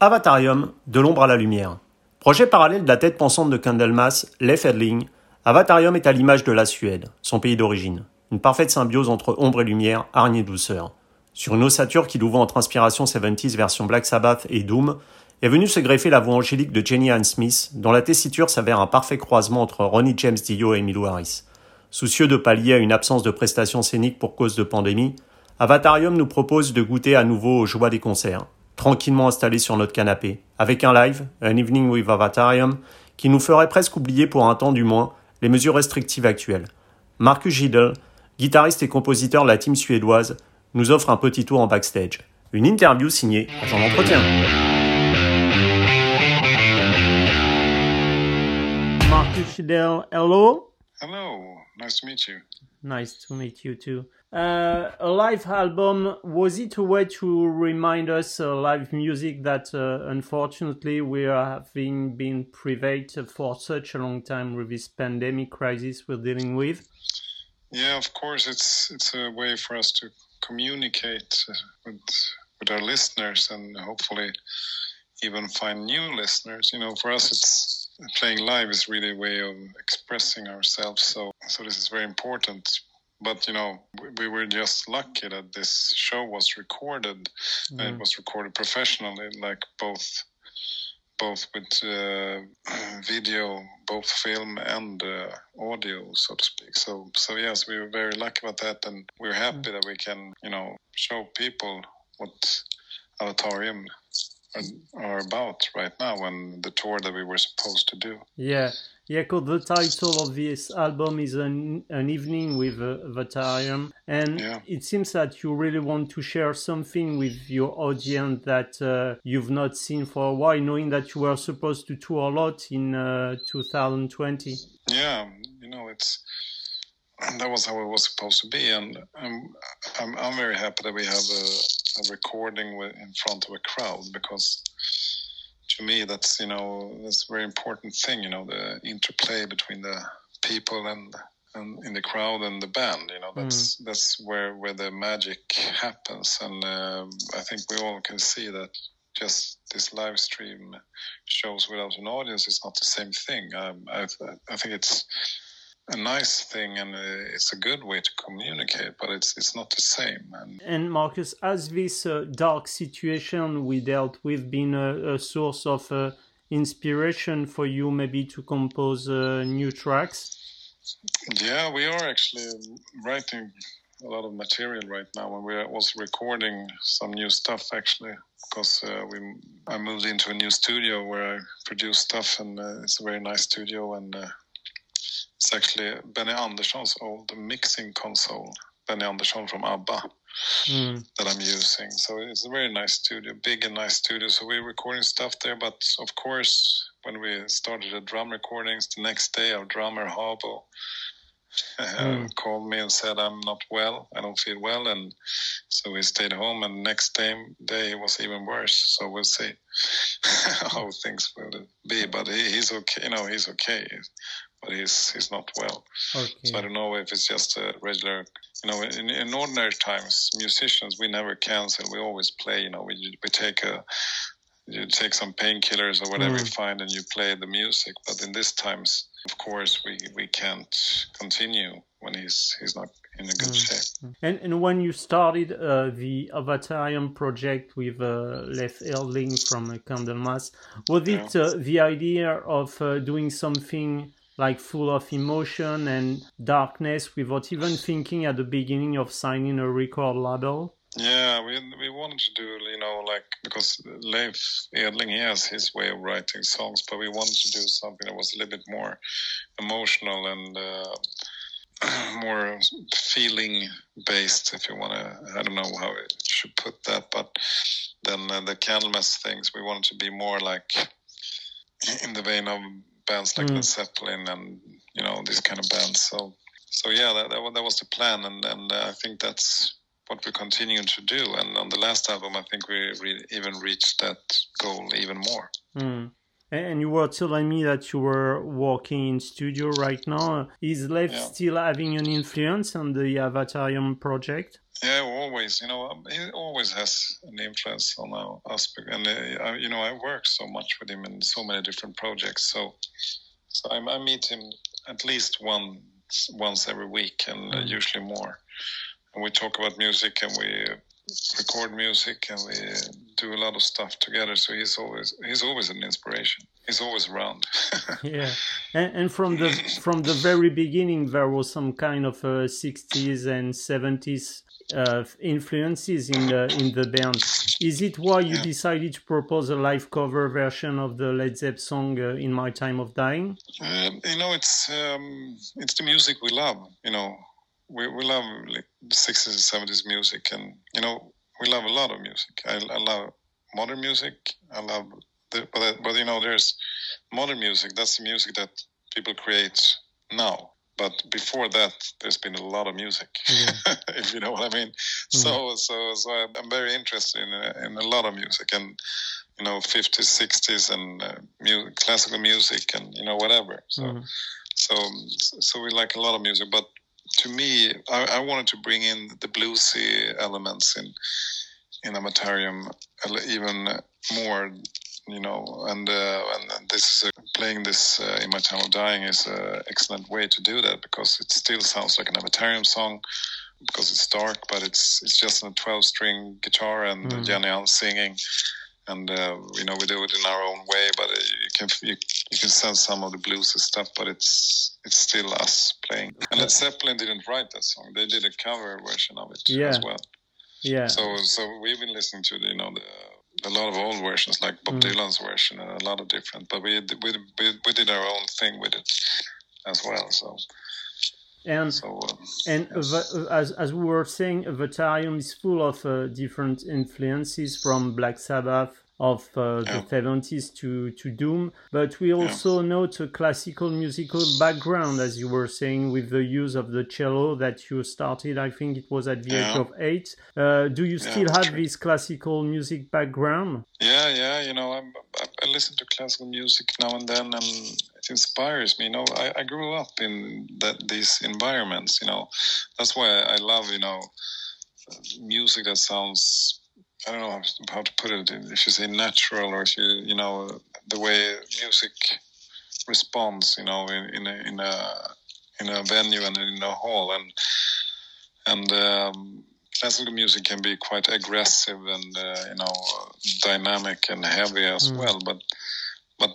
Avatarium, de l'ombre à la lumière. Projet parallèle de la tête pensante de Candlemas, Leif Edling, Avatarium est à l'image de la Suède, son pays d'origine. Une parfaite symbiose entre ombre et lumière, hargne et douceur. Sur une ossature qui l'ouvre entre inspiration 70s version Black Sabbath et Doom, est venue se greffer la voix angélique de Jenny Ann Smith, dont la tessiture s'avère un parfait croisement entre Ronnie James Dio et Emilio Harris. Soucieux de pallier à une absence de prestations scéniques pour cause de pandémie, Avatarium nous propose de goûter à nouveau aux joies des concerts, tranquillement installé sur notre canapé, avec un live, un Evening with Avatarium, qui nous ferait presque oublier pour un temps du moins les mesures restrictives actuelles. Marcus Giddel, guitariste et compositeur de la team suédoise, nous offre un petit tour en backstage. Une interview signée à son entretien. Marcus Giddel, hello. Hello, nice to meet you. Nice to meet you too. Uh, a live album was it a way to remind us uh, live music that uh, unfortunately we are having been private for such a long time with this pandemic crisis we're dealing with? Yeah, of course, it's it's a way for us to communicate uh, with with our listeners and hopefully even find new listeners. You know, for us, it's playing live is really a way of expressing ourselves. So so this is very important but you know we were just lucky that this show was recorded mm. and it mm. was recorded professionally like both both with uh, video both film and uh, audio so to speak so so yes we were very lucky about that and we're happy mm. that we can you know show people what avatarium are, are about right now and the tour that we were supposed to do yeah yeah, called the title of this album is an, an evening with uh, Avatarium, and yeah. it seems that you really want to share something with your audience that uh, you've not seen for a while, knowing that you were supposed to tour a lot in uh, 2020. Yeah, you know, it's that was how it was supposed to be, and I'm I'm, I'm very happy that we have a, a recording in front of a crowd because to me that's you know that's a very important thing you know the interplay between the people and and in the crowd and the band you know that's mm. that's where where the magic happens and uh, i think we all can see that just this live stream shows without an audience is not the same thing um, I, I think it's a nice thing and uh, it's a good way to communicate, but it's it's not the same. And, and Marcus, has this uh, dark situation we dealt with been a, a source of uh, inspiration for you, maybe to compose uh, new tracks? Yeah, we are actually writing a lot of material right now, and we're also recording some new stuff actually because uh, we I moved into a new studio where I produce stuff, and uh, it's a very nice studio and it's actually Benny Andersson's old mixing console, Benny Andersson from ABBA, mm. that I'm using. So it's a very nice studio, big and nice studio. So we're recording stuff there. But of course, when we started the drum recordings, the next day our drummer Habo mm. called me and said I'm not well, I don't feel well, and so we stayed home. And next day, day was even worse. So we'll see how things will be. But he, he's okay. You know, he's okay but he's he's not well. Okay. So I don't know if it's just a regular. You know, in, in ordinary times, musicians we never cancel. We always play. You know, we we take a you take some painkillers or whatever mm. you find and you play the music. But in these times, of course, we, we can't continue when he's he's not in a good mm. shape. And and when you started uh, the Avatarium project with uh, Leif Edling from uh, Candlemass, was it yeah. uh, the idea of uh, doing something? Like full of emotion and darkness without even thinking at the beginning of signing a record label? Yeah, we we wanted to do you know like because Leif Edling he has his way of writing songs, but we wanted to do something that was a little bit more emotional and uh, more feeling based, if you want to. I don't know how I should put that, but then uh, the Candlemass things we wanted to be more like in the vein of bands like mm. Led Zeppelin and you know these kind of bands. So so yeah, that that, that was the plan, and and uh, I think that's what we're continuing to do. And on the last album, I think we re- even reached that goal even more. Mm. And you were telling me that you were working in studio right now. Is Lev yeah. still having an influence on the Avatarium project? Yeah, always. You know, he always has an influence on our aspect, and uh, you know, I work so much with him in so many different projects. So, so I, I meet him at least one once every week, and uh, mm. usually more. And we talk about music, and we record music, and we do a lot of stuff together. So he's always he's always an inspiration. He's always around. yeah, and, and, from the from the very beginning, there was some kind of uh, 60s and 70s uh, influences in the in the band. Is it why you yeah. decided to propose a live cover version of the Led Zeppelin song uh, "In My Time of Dying"? Um, you know, it's um, it's the music we love. You know, we we love like, the sixties and seventies music, and you know, we love a lot of music. I, I love modern music. I love, the, but but you know, there's modern music. That's the music that people create now but before that there's been a lot of music yeah. if you know what i mean mm-hmm. so so so i'm very interested in uh, in a lot of music and you know 50s 60s and uh, mu- classical music and you know whatever so mm-hmm. so so we like a lot of music but to me I, I wanted to bring in the bluesy elements in in Avatarium even more you know, and uh, and this is a, playing this uh, in my time of dying is an excellent way to do that because it still sounds like an Avatarium song because it's dark, but it's it's just a twelve string guitar and mm. Jennie-Ann singing, and uh, you know we do it in our own way, but uh, can you, you can sense some of the bluesy stuff, but it's it's still us playing. And Led Zeppelin didn't write that song; they did a cover version of it yeah. as well. Yeah. So so we've been listening to you know the a lot of old versions, like Bob mm. Dylan's version, and a lot of different. But we we we, we did our own thing with it as well. So. And so, uh, and yes. as as we were saying, Avatarium is full of uh, different influences from Black Sabbath, of uh, the 70s to, to Doom. But we also note a classical musical background, as you were saying, with the use of the cello that you started, I think it was at the age of eight. Uh, do you still have true. this classical music background? Yeah, yeah. You know, I'm, I listen to classical music now and then, and it inspires me. You know, I, I grew up in that these environments. You know, that's why I love you know music that sounds I don't know how to put it. If you say natural, or if you you know the way music responds, you know, in, in a in a in a venue and in a hall, and and um, classical music can be quite aggressive and uh, you know dynamic and heavy as mm. well. But but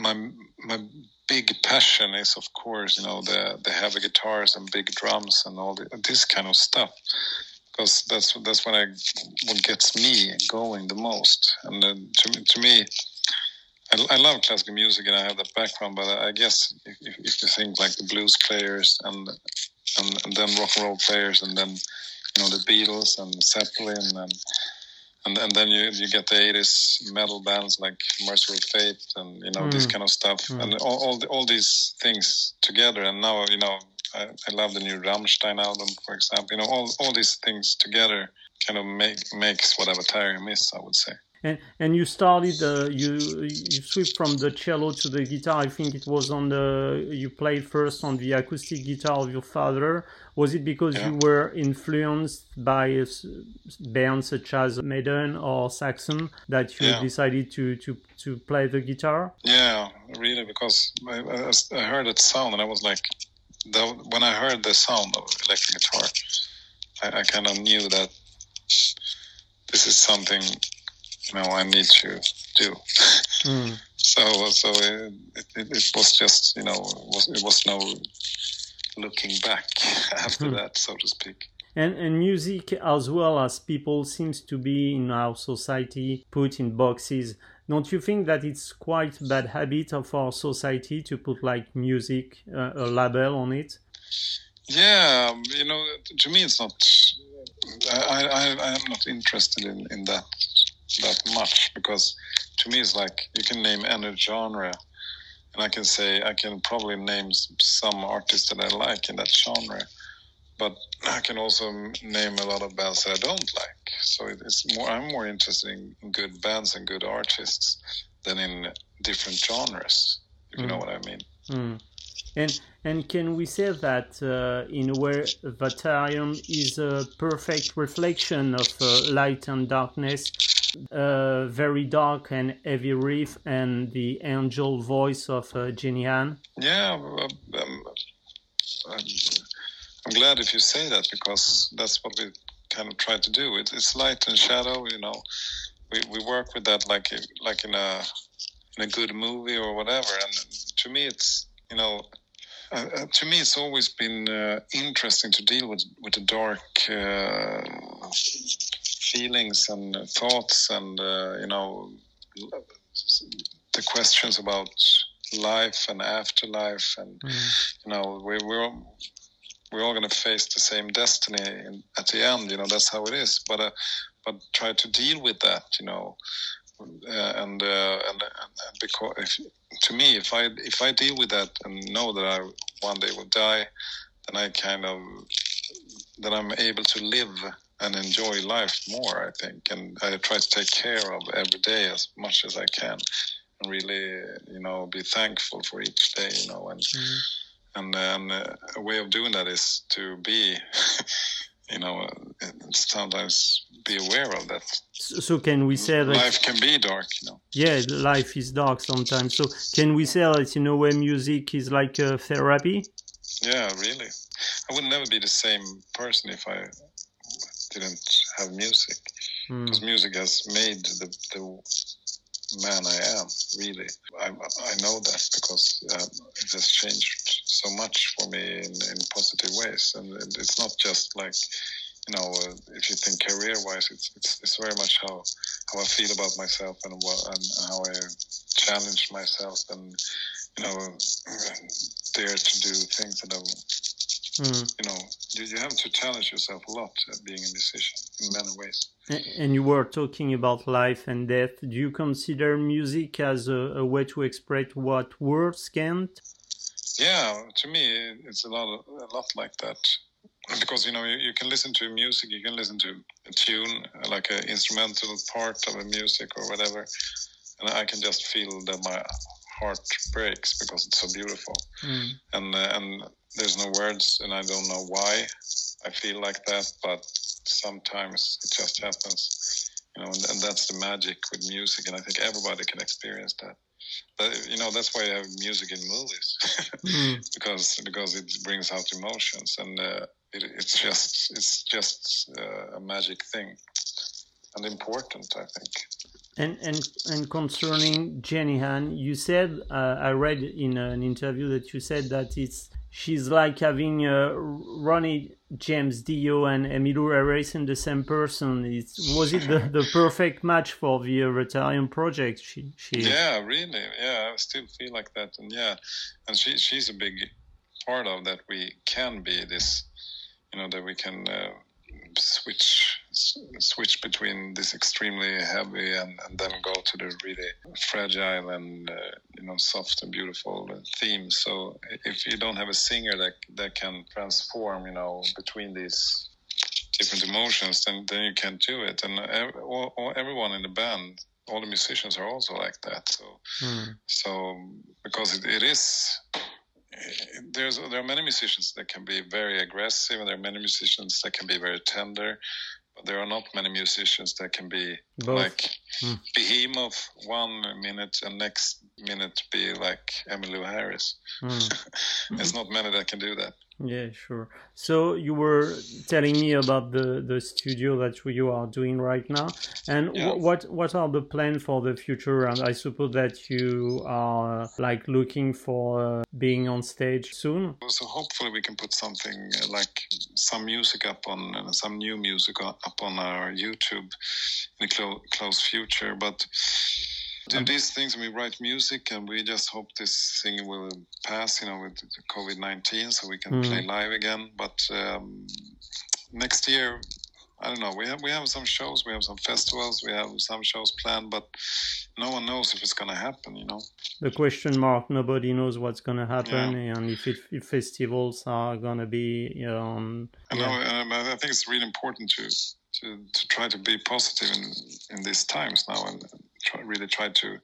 my my big passion is of course you know the the heavy guitars and big drums and all the, this kind of stuff because that's that's what I what gets me going the most. And uh, to to me, I, I, love classical music and I have that background. But I guess if, if, you think like the blues players and, and and then rock and roll players and then you know the Beatles and Zeppelin and and, and then you, you get the 80s metal bands like Mercyful Fate and you know mm. this kind of stuff mm. and all all, the, all these things together and now you know I, I love the new Rammstein album, for example. You know, all all these things together kind of make makes what Avatarium is. I would say. And and you started uh, you you switched from the cello to the guitar. I think it was on the you played first on the acoustic guitar of your father. Was it because yeah. you were influenced by bands such as Maiden or Saxon that you yeah. decided to, to to play the guitar? Yeah, really, because I, I heard that sound and I was like, the, when I heard the sound of electric guitar, I, I kind of knew that this is something you know I need to do. Mm. so so it, it, it, was just you know it was, it was no looking back after mm. that, so to speak. And, and music as well as people seems to be in our society put in boxes don't you think that it's quite bad habit of our society to put like music uh, a label on it? Yeah you know to me it's not i i i'm not interested in in that that much because to me it's like you can name any genre and i can say i can probably name some artists that i like in that genre but I can also name a lot of bands that I don't like. So it's more. I'm more interested in good bands and good artists than in different genres. If mm. you know what I mean. Mm. And and can we say that uh, in a way Avatarium is a perfect reflection of uh, light and darkness, uh, very dark and heavy riff, and the angel voice of uh, Jennie-Ann? Yeah, um, I'm, I'm, glad if you say that because that's what we kind of try to do. It, it's light and shadow, you know. We, we work with that like like in a in a good movie or whatever. And to me, it's you know uh, uh, to me, it's always been uh, interesting to deal with with the dark uh, feelings and thoughts, and uh, you know, the questions about life and afterlife, and mm. you know, we, we're we're all going to face the same destiny at the end. You know, that's how it is. But uh, but try to deal with that. You know, and, and and because if, to me, if I if I deal with that and know that I one day will die, then I kind of then I'm able to live and enjoy life more. I think, and I try to take care of every day as much as I can, and really, you know, be thankful for each day. You know, and mm-hmm. And then uh, a way of doing that is to be. you know, sometimes be aware of that. So can we say that life can be dark? You know. Yeah, life is dark sometimes. So can we say that in a way music is like a therapy? Yeah, really. I would never be the same person if I didn't have music, because mm. music has made the, the man I am. Really, I, I know that because um, it has changed so much for me in, in positive ways, and it's not just like you know, uh, if you think career-wise, it's, it's, it's very much how how I feel about myself and what and how I challenge myself and you know dare to do things that I, mm. you know, you, you have to challenge yourself a lot being a musician in many ways. And you were talking about life and death. Do you consider music as a, a way to express what words can't? Yeah, to me, it's a lot, of, a lot like that because you know you, you, can listen to music you can listen to a tune like an instrumental part of a music or whatever and i can just feel that my heart breaks because it's so beautiful mm. and uh, and there's no words and i don't know why i feel like that but sometimes it just happens you know and, and that's the magic with music and i think everybody can experience that but you know that's why I have music in movies mm. because because it brings out emotions and uh, it, it's just it's just uh, a magic thing and important, I think. And and and concerning Jennie-Ann, you said uh, I read in an interview that you said that it's she's like having uh, Ronnie James Dio and Emmylou Harris in the same person. It's, was it the, the perfect match for the Avatarium project? She, she yeah, really, yeah. I still feel like that, and yeah, and she she's a big part of that. We can be this you know that we can uh, switch switch between this extremely heavy and, and then go to the really fragile and uh, you know soft and beautiful theme. So if you don't have a singer that that can transform you know between these different emotions then then you can't do it. And every, all, all, everyone in the band all the musicians are also like that. So mm. so because it, it is there's there are many musicians that can be very aggressive, and there are many musicians that can be very tender. But there are not many musicians that can be Both. like mm. Behemoth one minute and next minute be like Emmylou Harris. Mm. There's not many that can do that. Yeah, sure. So you were telling me about the, the studio that you are doing right now, and yeah. what what are the plans for the future? And I suppose that you are like looking for uh, being on stage soon. So hopefully we can put something uh, like some music up on uh, some new music up on our YouTube in the clo- close future, but do these things and we write music and we just hope this thing will pass you know with covid-19 so we can mm. play live again but um, next year i don't know we have we have some shows we have some festivals we have some shows planned but no one knows if it's going to happen you know the question mark nobody knows what's going to happen yeah. and if, it, if festivals are going to be um, I, know, um, I think it's really important to to, to try to be positive in in these times now and try, really try to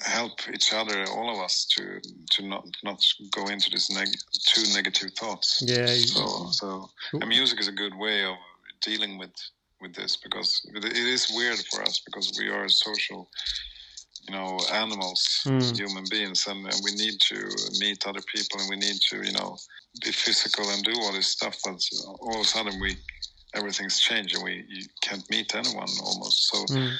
help each other, all of us, to to not not go into this neg- too negative thoughts. Yeah. So so and music is a good way of dealing with with this because it is weird for us because we are social you know animals mm. human beings and, and, we need to meet other people and we need to you know be physical and do all this stuff but all of a sudden we everything's changed and we you can't meet anyone almost so mm.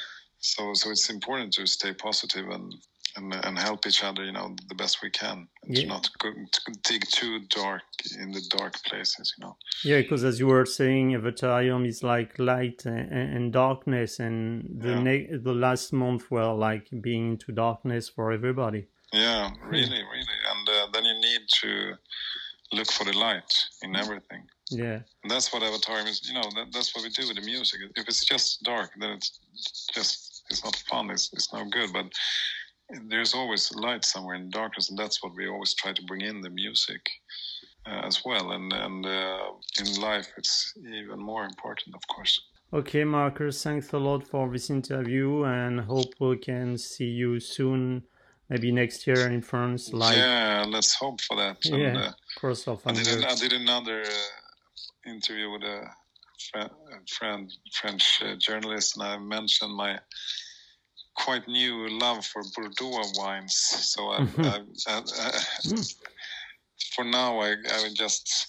So so it's important to stay positive and and, and help each other, you know, the best we can, and yeah. to not go, to dig too dark in the dark places, you know. Yeah, because as you were saying, Avatarium is like light and, and darkness, and the yeah. ne- the last month were like being into darkness for everybody. Yeah, really, really, and uh, then you need to look for the light in everything. Yeah, and that's what Avatarium is. You know, that, that's what we do with the music. If it's just dark, then it's just it's not fun. It's it's no good. But there's always light somewhere in darkness, and that's what we always try to bring in the music uh, as well. And and uh, in life, it's even more important, of course. Okay, Marcus, thanks a lot for this interview, and hope we can see you soon. Maybe next year in France, live. Yeah, let's hope for that. And, yeah, uh, cross off. I did, I did another uh, interview with a friend, French uh, journalist, and I mentioned my quite new love for Bordeaux wines. So I, I, I, for now, I, I would just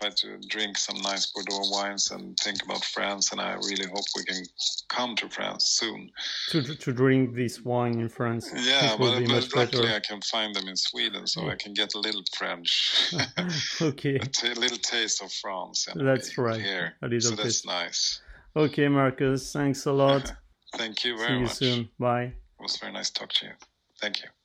try to drink some nice Bordeaux wines and think about France. And I really hope we can come to France soon. To, to drink this wine in France. Yeah, but, but luckily I can find them in Sweden, so yeah. I can get a little French. okay. a t- little taste of France. That's right. Here. A little so bit. that's nice. Okay, Marcus. Thanks a lot. Thank you very much. See you much. soon. Bye. It was very nice to talk to you. Thank you.